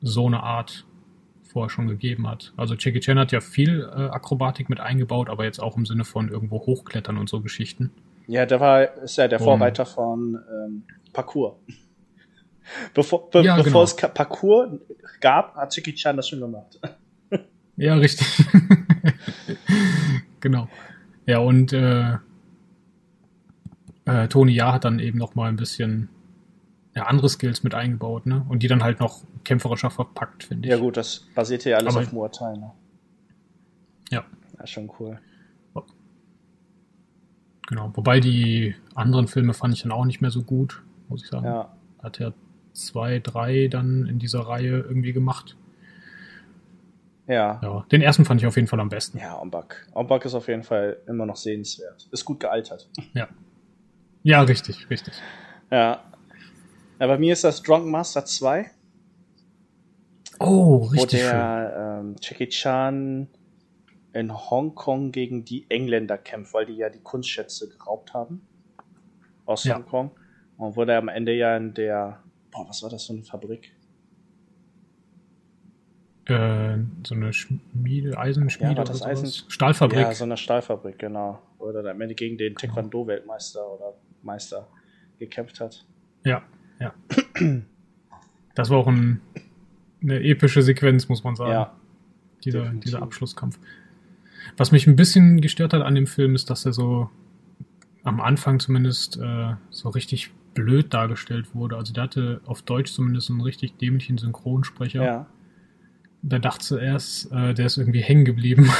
so eine Art vorher schon gegeben hat. Also Jackie Chan hat ja viel äh, Akrobatik mit eingebaut, aber jetzt auch im Sinne von irgendwo hochklettern und so Geschichten. Ja, der war, ist ja der Um. Vorreiter von ähm, Parkour. Bevor, be Ja, bevor genau. es Parkour gab, hat Jackie Chan das schon gemacht. Ja, richtig. genau. Ja, und äh, äh, Tony Ja hat dann eben noch mal ein bisschen ja, andere Skills mit eingebaut, ne? Und die dann halt noch kämpferischer verpackt, finde ich. Ja, gut, das basierte ja alles Aber- auf Muay ne? Ja, Ja, schon cool. genau. Wobei die anderen Filme fand ich dann auch nicht mehr so gut, muss ich sagen. Ja. Hat er zwei, drei dann in dieser Reihe irgendwie gemacht. Ja. Ja, den ersten fand ich auf jeden Fall am besten. Ja, Ombak. Ombak ist auf jeden Fall immer noch sehenswert. Ist gut gealtert. Ja, richtig, richtig. Ja. Ja. Bei mir ist das Drunken Master 2, Oh, wo richtig schön. der ähm, Jackie Chan in Hongkong gegen die Engländer kämpft, weil die ja die Kunstschätze geraubt haben aus Ja. Hongkong. Und wurde am Ende ja in der, boah, was war das für eine Fabrik? Äh, so eine Schmiede, Eisenschmiede Ja, war oder das. Eisen- Stahlfabrik. Ja, so eine Stahlfabrik, genau. Wo er dann am Ende gegen den Taekwondo-Weltmeister oder Meister gekämpft hat. Ja, ja. Das war auch ein, eine epische Sequenz, muss man sagen. Ja, dieser, definitiv. dieser Abschlusskampf. Was mich ein bisschen gestört hat an dem Film, ist, dass er so am Anfang zumindest äh, so richtig blöd dargestellt wurde. Also der hatte auf Deutsch zumindest einen richtig dämlichen Synchronsprecher. ja. Da dachte erst, äh, der ist irgendwie hängen geblieben.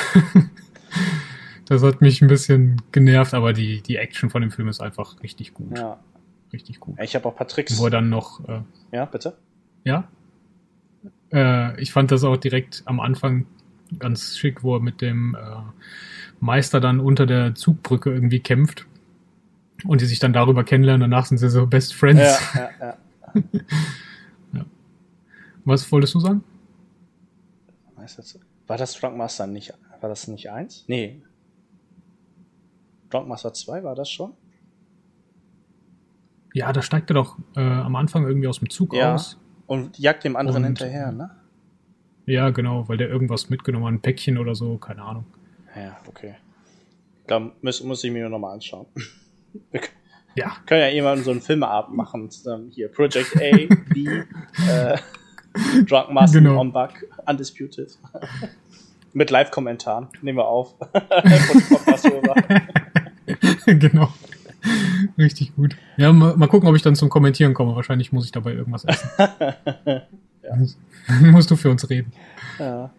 das hat mich ein bisschen genervt, aber die, die Action von dem Film ist einfach richtig gut. ja. Richtig gut. Ich habe auch ein paar Tricks. Wo er dann noch, äh, Ja, bitte? ja. Äh, ich fand das auch direkt am Anfang ganz schick, wo er mit dem äh, Meister dann unter der Zugbrücke irgendwie kämpft und die sich dann darüber kennenlernen. Danach sind sie so Best Friends. Ja, ja, ja. Was wolltest du sagen? War das Drunk Master nicht, war das nicht eins? Nee. Drunk Master 2 war das schon? Ja, da steigt er doch äh, am Anfang irgendwie aus dem Zug Ja. aus. Und jagt dem anderen Und- hinterher, ne? Ja, genau, weil der irgendwas mitgenommen hat, ein Päckchen oder so, keine Ahnung. Ja, okay. Da muss, muss ich mir nochmal anschauen. Wir Ja, können ja irgendwann so einen Filmeabend machen. zusammen. Hier, Project A, B, äh, Drunk Master Genau. on Bug, Undisputed. Mit Live-Kommentaren. Nehmen wir auf. Genau. Richtig gut. Ja, mal, mal gucken, ob ich dann zum Kommentieren komme. Wahrscheinlich muss ich dabei irgendwas essen. Musst du für uns reden. Ja.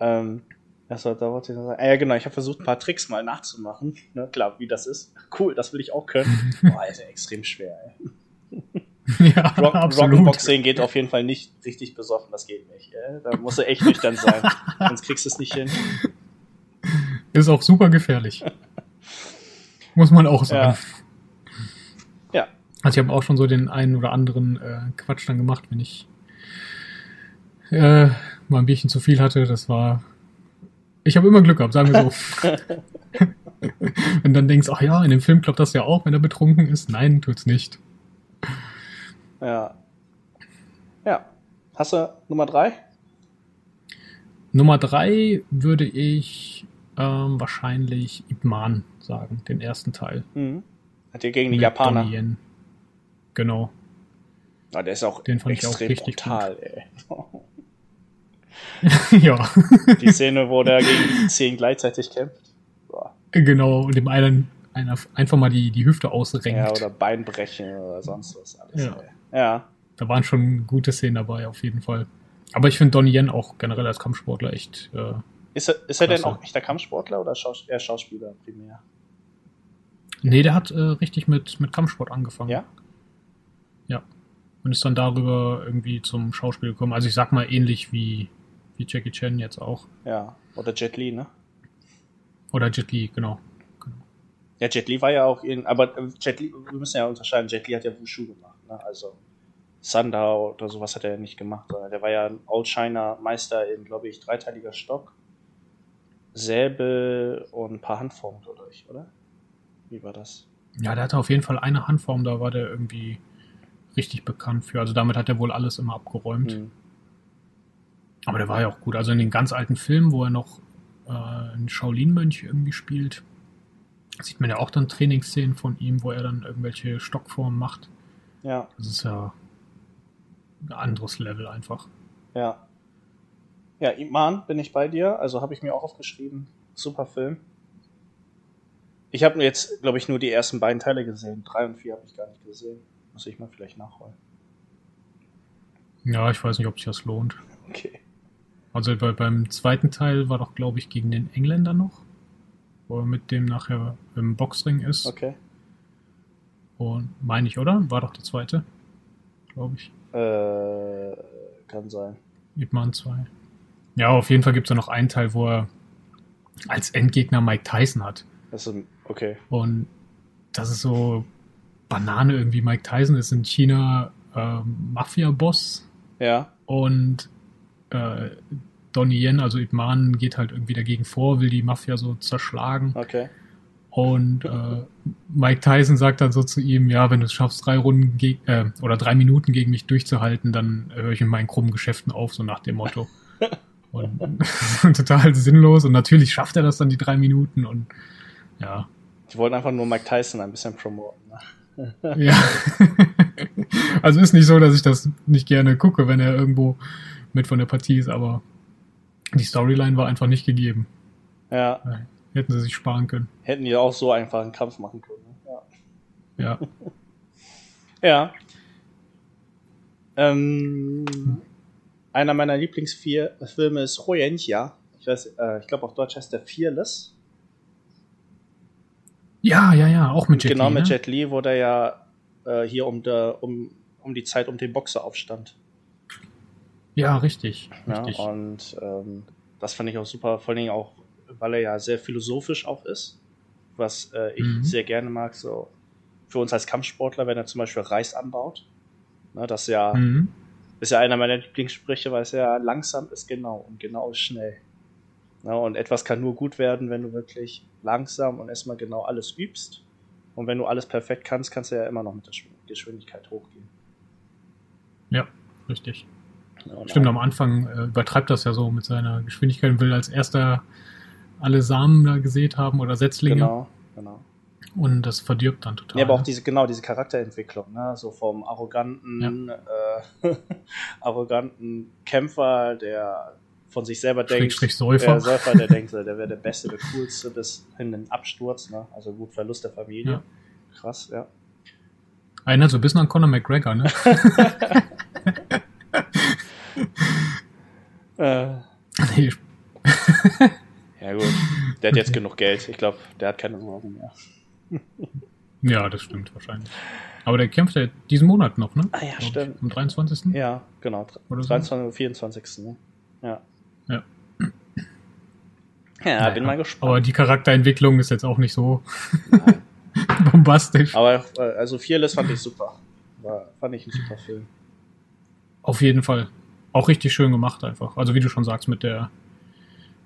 Ähm, war, da wollte ich noch sagen. Ah, ja, genau, ich habe versucht, ein paar Tricks mal nachzumachen. Ne, klar, wie das ist. Cool, das will ich auch können. Boah, ist ja extrem schwer, ey. Ja, Rock, absolut. Rock'n'Boxing geht auf jeden Fall nicht richtig besoffen, das geht nicht. Ey. Da musst du echt nüchtern sein. Sonst kriegst du es nicht hin. Ist auch super gefährlich. Muss man auch sagen. Ja. Also ich habe auch schon so den einen oder anderen äh, Quatsch dann gemacht, wenn ich äh, mal ein Bierchen zu viel hatte. Das war. Ich habe immer Glück gehabt, sagen wir so. wenn dann denkst, ach ja, in dem Film klappt das ja auch, wenn er betrunken ist. Nein, tut's nicht. Ja. Ja. Hast du Nummer drei? Nummer drei würde ich ähm, wahrscheinlich Ip Man sagen, den ersten Teil. Mhm. Hat ihr gegen die Mit Japaner. Donnie Yen. Genau. Ah, der ist auch Den fand ich auch extrem richtig brutal, ey. ja, Die Szene, wo der gegen zehn gleichzeitig kämpft. Boah. genau. Und dem einen einer einfach mal die, die Hüfte ausrenkt. Ja, oder Beinbrechen oder sonst was alles. Ja. Ey. Ja. Da waren schon gute Szenen dabei, auf jeden Fall. Aber ich finde Donnie Yen auch generell als Kampfsportler echt. Äh, Ist er, ist er denn auch echter Kampfsportler oder Schaus eher Schauspieler primär? nee, der hat äh, richtig mit, mit Kampfsport angefangen. Ja? Ja. Und ist dann darüber irgendwie zum Schauspiel gekommen. Also ich sag mal ähnlich wie, wie Jackie Chan jetzt auch. Ja. Oder Jet Li, ne? Oder Jet Li, genau. Ja, Jet Li war ja auch in, aber Jet Li, wir müssen ja unterscheiden, Jet Li hat ja Wushu gemacht, ne? Also Sundown oder sowas hat er ja nicht gemacht, sondern der war ja ein Old China Meister in, glaube ich, dreiteiliger Stock, Säbel und ein paar Handformen dadurch, oder? Wie war das? Ja, der hatte auf jeden Fall eine Handform, da war der irgendwie richtig bekannt für. Also damit hat er wohl alles immer abgeräumt. Hm. Aber der war ja auch gut. Also in den ganz alten Filmen, wo er noch äh, einen Shaolin-Mönch irgendwie spielt, sieht man ja auch dann Trainingsszenen von ihm, wo er dann irgendwelche Stockformen macht. Ja, Das ist ja ein anderes Level einfach. ja. Ja, Iman bin ich bei dir, also habe ich mir auch aufgeschrieben. Super Film. Ich habe jetzt, glaube ich, nur die ersten beiden Teile gesehen. Drei und vier habe ich gar nicht gesehen. Muss ich mal vielleicht nachholen. Ja, ich weiß nicht, ob sich das lohnt. Okay. Also bei, beim zweiten Teil war doch, glaube ich, gegen den Engländer noch, wo er mit dem nachher im Boxring ist. Okay. Und meine ich, oder? War doch der zweite, glaube ich. Äh, kann sein. Ip Man 2. Ja, auf jeden Fall gibt es da noch einen Teil, wo er als Endgegner Mike Tyson hat. Das ist, okay. Und das ist so Banane irgendwie. Mike Tyson ist in China ähm, Mafia-Boss Ja. und äh, Donnie Yen, also Ip Man, geht halt irgendwie dagegen vor, will die Mafia so zerschlagen. Okay. Und äh, Mike Tyson sagt dann so zu ihm, ja, wenn du es schaffst, drei Runden äh, oder drei Minuten gegen mich durchzuhalten, dann höre ich in meinen krummen Geschäften auf, so nach dem Motto. Und total sinnlos. Und natürlich schafft er das dann die drei Minuten und ja, Die wollten einfach nur Mike Tyson ein bisschen promoten. Ne? Ja. also ist nicht so, dass ich das nicht gerne gucke, wenn er irgendwo mit von der Partie ist, aber die Storyline war einfach nicht gegeben. Ja. Hätten sie sich sparen können. Hätten die auch so einfach einen Kampf machen können. Ne? Ja. Ja. Ja. Ähm, einer meiner Lieblingsfilme ist Huyenjia. Ich weiß, äh, ich glaube auf Deutsch heißt der Fearless. Ja, ja, ja, auch mit Jet genau Li, mit ne? Jet Li, wo der ja äh, hier um, der, um, um die Zeit um den Boxer aufstand. Ja, richtig. Ja, richtig. und ähm, das fand ich auch super, vor allen Dingen auch, weil er ja sehr philosophisch auch ist, was äh, ich Mhm. sehr gerne mag. So für uns als Kampfsportler, wenn er zum Beispiel Reis anbaut, ne, das ja mhm. ist ja einer meiner Lieblingssprüche, weil es ja langsam ist genau und genau ist schnell. Ne, und etwas kann nur gut werden, wenn du wirklich langsam und erstmal genau alles übst. Und wenn du alles perfekt kannst, kannst du ja immer noch mit der Schw- Geschwindigkeit hochgehen. Ja, richtig. Ja, Stimmt, am Anfang äh, übertreibt das ja so mit seiner Geschwindigkeit und will als erster alle Samen da gesät haben oder Setzlinge Genau, genau. und das verdirbt dann total. Ja, aber auch ne? diese, genau, diese Charakterentwicklung, ne? So vom arroganten, äh, arroganten Kämpfer, der von sich selber denkt, Schrägstrich Säufer. Der Säufer, der denkt, der wäre der Beste, der Coolste, bis hin den Absturz, ne? Also gut, Verlust der Familie. Ja. Krass, ja. Erinnert so ein bisschen an Conor McGregor, ne? Äh, nee, ja gut, der hat jetzt genug Geld. Ich glaube, der hat keine Sorgen mehr. ja, das stimmt wahrscheinlich. Aber der kämpft ja diesen Monat noch, ne? Ah ja, stimmt. Am 23. Ja, genau. Oder so. 23. und 24. Ne? Ja. Ja. Ja, Naja, bin mal Aber gespannt. die Charakterentwicklung ist jetzt auch nicht so bombastisch. Aber, äh, also Fearless fand ich super. War, fand ich ein super Film. Auf jeden Fall. Auch richtig schön gemacht einfach. Also wie du schon sagst, mit der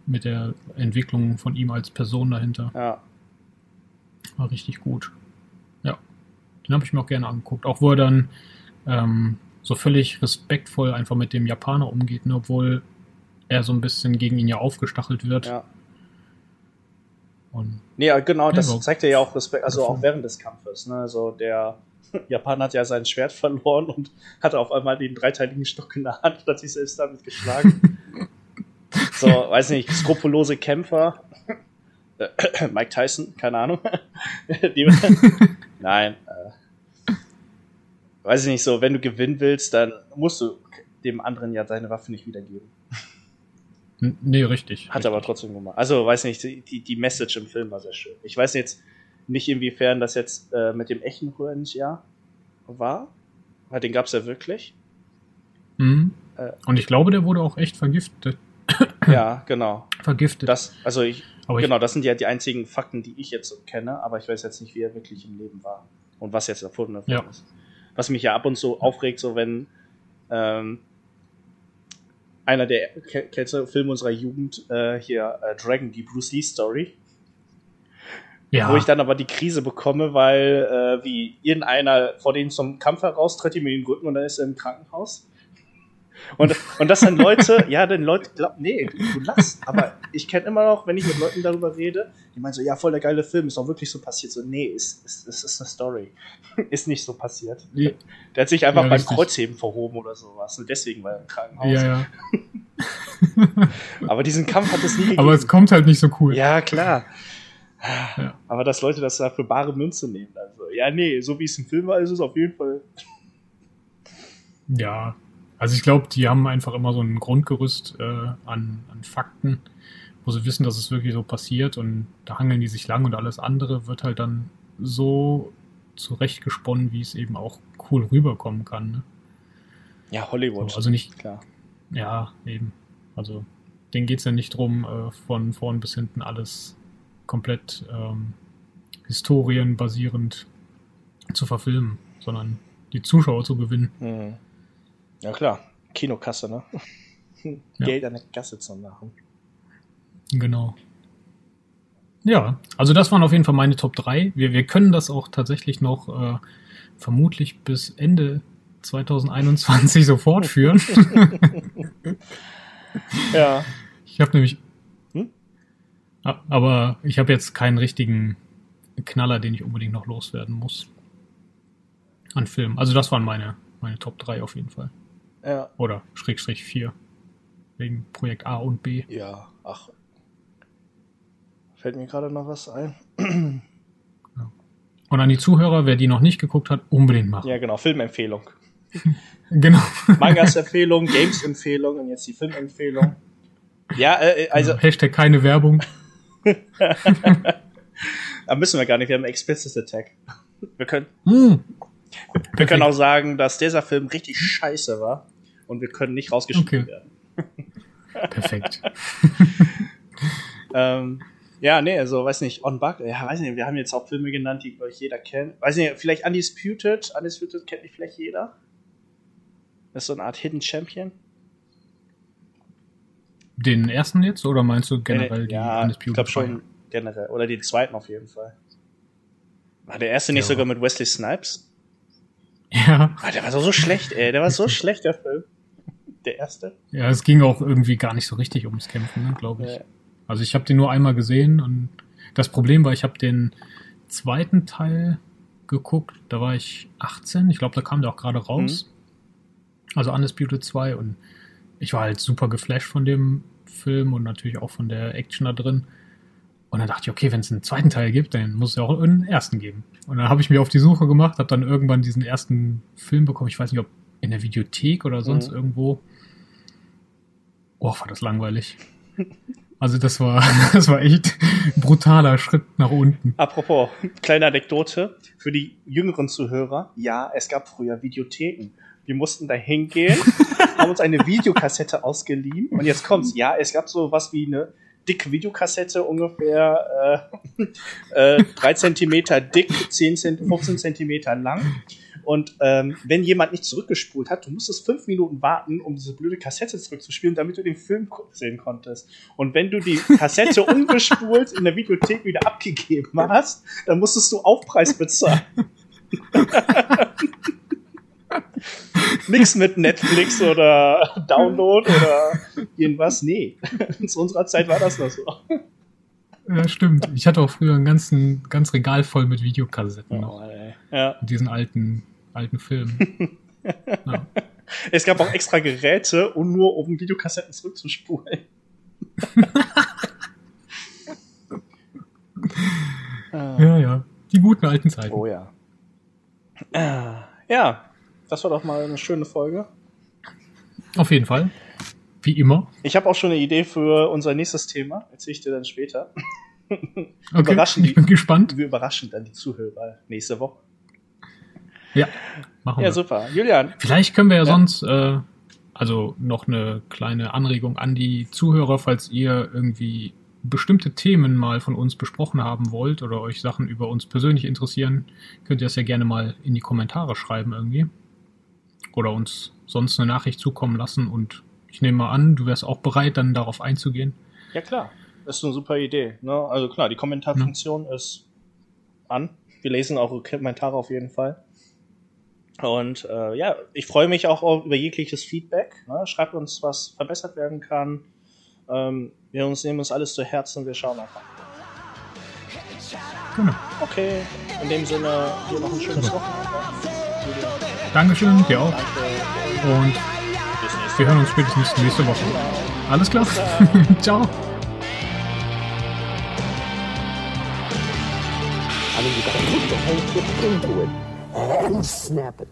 mit der Entwicklung von ihm als Person dahinter. Ja, War richtig gut. Ja. Den habe ich mir auch gerne angeguckt. Auch wo er dann ähm, so völlig respektvoll einfach mit dem Japaner umgeht, ne? obwohl er so ein bisschen gegen ihn ja aufgestachelt wird. ja. Und Nee, ja, genau, das Ja, zeigt ja auch Respekt, also auch während des Kampfes. Ne? Also der Japaner hat ja sein Schwert verloren und hatte auf einmal den dreiteiligen Stock in der Hand und hat sich selbst damit geschlagen. so, weiß nicht, skrupellose Kämpfer. Äh, Mike Tyson, keine Ahnung. Nein. Äh, weiß ich nicht, so, wenn du gewinnen willst, dann musst du dem anderen ja seine Waffe nicht wiedergeben. Nee, richtig. Hat richtig. aber trotzdem gemacht. Also, weiß nicht, die, die Message im Film war sehr schön. Ich weiß jetzt nicht, inwiefern das jetzt äh, mit dem echten ja war. Weil den gab es ja wirklich. Mhm. Äh, Und ich glaube, der wurde auch echt vergiftet. ja, genau. Vergiftet. Das, also ich, aber genau, das sind ja die einzigen Fakten, die ich jetzt so kenne, aber ich weiß jetzt nicht, wie er wirklich im Leben war. Und was jetzt erfunden worden Ja. ist. Was mich ja ab und zu aufregt, so wenn ähm, einer der ke- kennst du Filme unserer Jugend, äh, hier äh, Dragon, die Bruce Lee Story, ja, wo ich dann aber die Krise bekomme, weil äh, wie irgendeiner vor denen zum Kampf heraustritt, ihm in den Rücken und dann ist er im Krankenhaus. Und, und das sind Leute, ja, denn Leute glauben, nee, du, du lass. Aber ich kenne immer noch, wenn ich mit Leuten darüber rede, die meinen so, ja, voll der geile Film, ist auch wirklich so passiert. So, nee, ist, ist, ist, ist eine Story. ist nicht so passiert. ja, Der hat sich einfach Ja, beim richtig. Kreuzheben verhoben oder sowas. Und deswegen war er im Krankenhaus. ja, ja. Aber diesen Kampf hat es nie gegeben. Aber es kommt halt nicht so cool. Ja, klar. Ja. Aber dass Leute das da für bare Münze nehmen. Also, ja, nee, so wie es im Film war, ist es auf jeden Fall. Ja, also ich glaube, die haben einfach immer so ein Grundgerüst äh, an, an Fakten, wo sie wissen, dass es wirklich so passiert und da hangeln die sich lang und alles andere wird halt dann so zurechtgesponnen, wie es eben auch cool rüberkommen kann. Ne? Ja, Hollywood. So, also nicht, klar. ja, eben. Also denen geht's ja nicht drum, äh, von vorn bis hinten alles komplett ähm, historienbasierend zu verfilmen, sondern die Zuschauer zu gewinnen. Hm. Ja klar, Kinokasse, ne? Ja. Geld an der Kasse zu machen. Genau. Ja, also das waren auf jeden Fall meine Top 3. Wir, wir können das auch tatsächlich noch äh, vermutlich bis Ende 2021 so fortführen. Ja. Ich habe nämlich. Hm? Aber ich habe jetzt keinen richtigen Knaller, den ich unbedingt noch loswerden muss. An Filmen. Also das waren meine, meine Top 3 auf jeden Fall. Ja. Oder Schrägstrich 4. Wegen Projekt A und B. Ja, ach. Fällt mir gerade noch was ein? Und an die Zuhörer, wer die noch nicht geguckt hat, unbedingt machen. Ja, genau, Filmempfehlung. Genau. Mangas-Empfehlung, Games-Empfehlung und jetzt die Filmempfehlung. Ja, äh, also, Hashtag keine Werbung. da müssen wir gar nicht, wir haben Explicit Attack. Wir können, Hm. Wir können auch sagen, dass dieser Film richtig scheiße war und wir können nicht rausgeschnitten Okay. werden. Perfekt. Ähm, ja, nee, also, weiß nicht, On Bug, ja, weiß nicht, wir haben jetzt auch Filme genannt, die, glaube ich, jeder kennt. Weiß nicht, vielleicht Undisputed, Undisputed kennt nicht vielleicht jeder. Das ist so eine Art Hidden Champion. Den ersten jetzt oder meinst du generell die ja, ich Undisputed glaube schon generell. Oder den zweiten auf jeden Fall. War der erste nicht Ja. sogar mit Wesley Snipes? Ja, Ah, der war so, so schlecht, ey. Der war so schlecht, der Film. Der erste. ja, es ging auch irgendwie gar nicht so richtig ums Kämpfen, ne, glaube ich. Ja. Also ich habe den nur einmal gesehen und das Problem war, ich habe den zweiten Teil geguckt, da war ich 18, ich glaube, da kam der auch gerade raus. Also Undisputed 2 und ich war halt super geflasht von dem Film und natürlich auch von der Action da drin. Und dann dachte ich, okay, wenn es einen zweiten Teil gibt, dann muss es ja auch einen ersten geben. Und dann habe ich mir auf die Suche gemacht, habe dann irgendwann diesen ersten Film bekommen. Ich weiß nicht, ob in der Videothek oder sonst Mhm. irgendwo. Oh, war das langweilig. Also das war, das war echt ein brutaler Schritt nach unten. Apropos, kleine Anekdote für die jüngeren Zuhörer. Ja, es gab früher Videotheken. Wir mussten da hingehen, haben uns eine Videokassette ausgeliehen und jetzt kommt's. Ja, es gab so was wie eine dicke Videokassette, ungefähr äh, äh, 3 Zentimeter dick, 10 Zent 15 Zentimeter lang. Und ähm, wenn jemand nicht zurückgespult hat, du musstest fünf Minuten warten, um diese blöde Kassette zurückzuspielen, damit du den Film sehen konntest. Und wenn du die Kassette ungespult in der Videothek wieder abgegeben hast, dann musstest du Aufpreis bezahlen. Nix mit Netflix oder Download oder irgendwas. Nee. Zu unserer Zeit war das noch so. Ja, stimmt. Ich hatte auch früher einen ganzen, ganz Regal voll mit Videokassetten noch. ey. Ja. Mit diesen alten, alten Filmen. Ja. Es gab auch extra Geräte, um nur um Videokassetten zurückzuspulen. ja, ja. Die guten alten Zeiten. Oh ja. Ah, Ja, das war doch mal eine schöne Folge. Auf jeden Fall. Wie immer. Ich habe auch schon eine Idee für unser nächstes Thema. Erzähle ich dir dann später. Okay, Überraschen die- ich bin gespannt. Wir überraschen dann die Zuhörer nächste Woche. Ja, machen Ja, wir. super. Julian, Vielleicht können wir ja, Ja. sonst, äh, also noch eine kleine Anregung an die Zuhörer, falls ihr irgendwie bestimmte Themen mal von uns besprochen haben wollt oder euch Sachen über uns persönlich interessieren, könnt ihr das ja gerne mal in die Kommentare schreiben irgendwie. Oder uns sonst eine Nachricht zukommen lassen und ich nehme mal an, du wärst auch bereit, dann darauf einzugehen. ja klar, das ist eine super Idee. Ne? Also klar, die Kommentarfunktion ist an. Wir lesen eure Kommentare auf jeden Fall. Und äh, ja, ich freue mich auch über jegliches Feedback. Ne? Schreibt uns, was verbessert werden kann. Ähm, wir uns nehmen uns alles zu Herzen. Wir schauen einfach. Genau. Okay, in dem Sinne, dir noch ein schönes Wochenende. Dankeschön, dir auch. Und wir hören uns spätestens nächste Woche. Alles klar. Ciao. I mean, you gotta put the whole ship into it and snap it.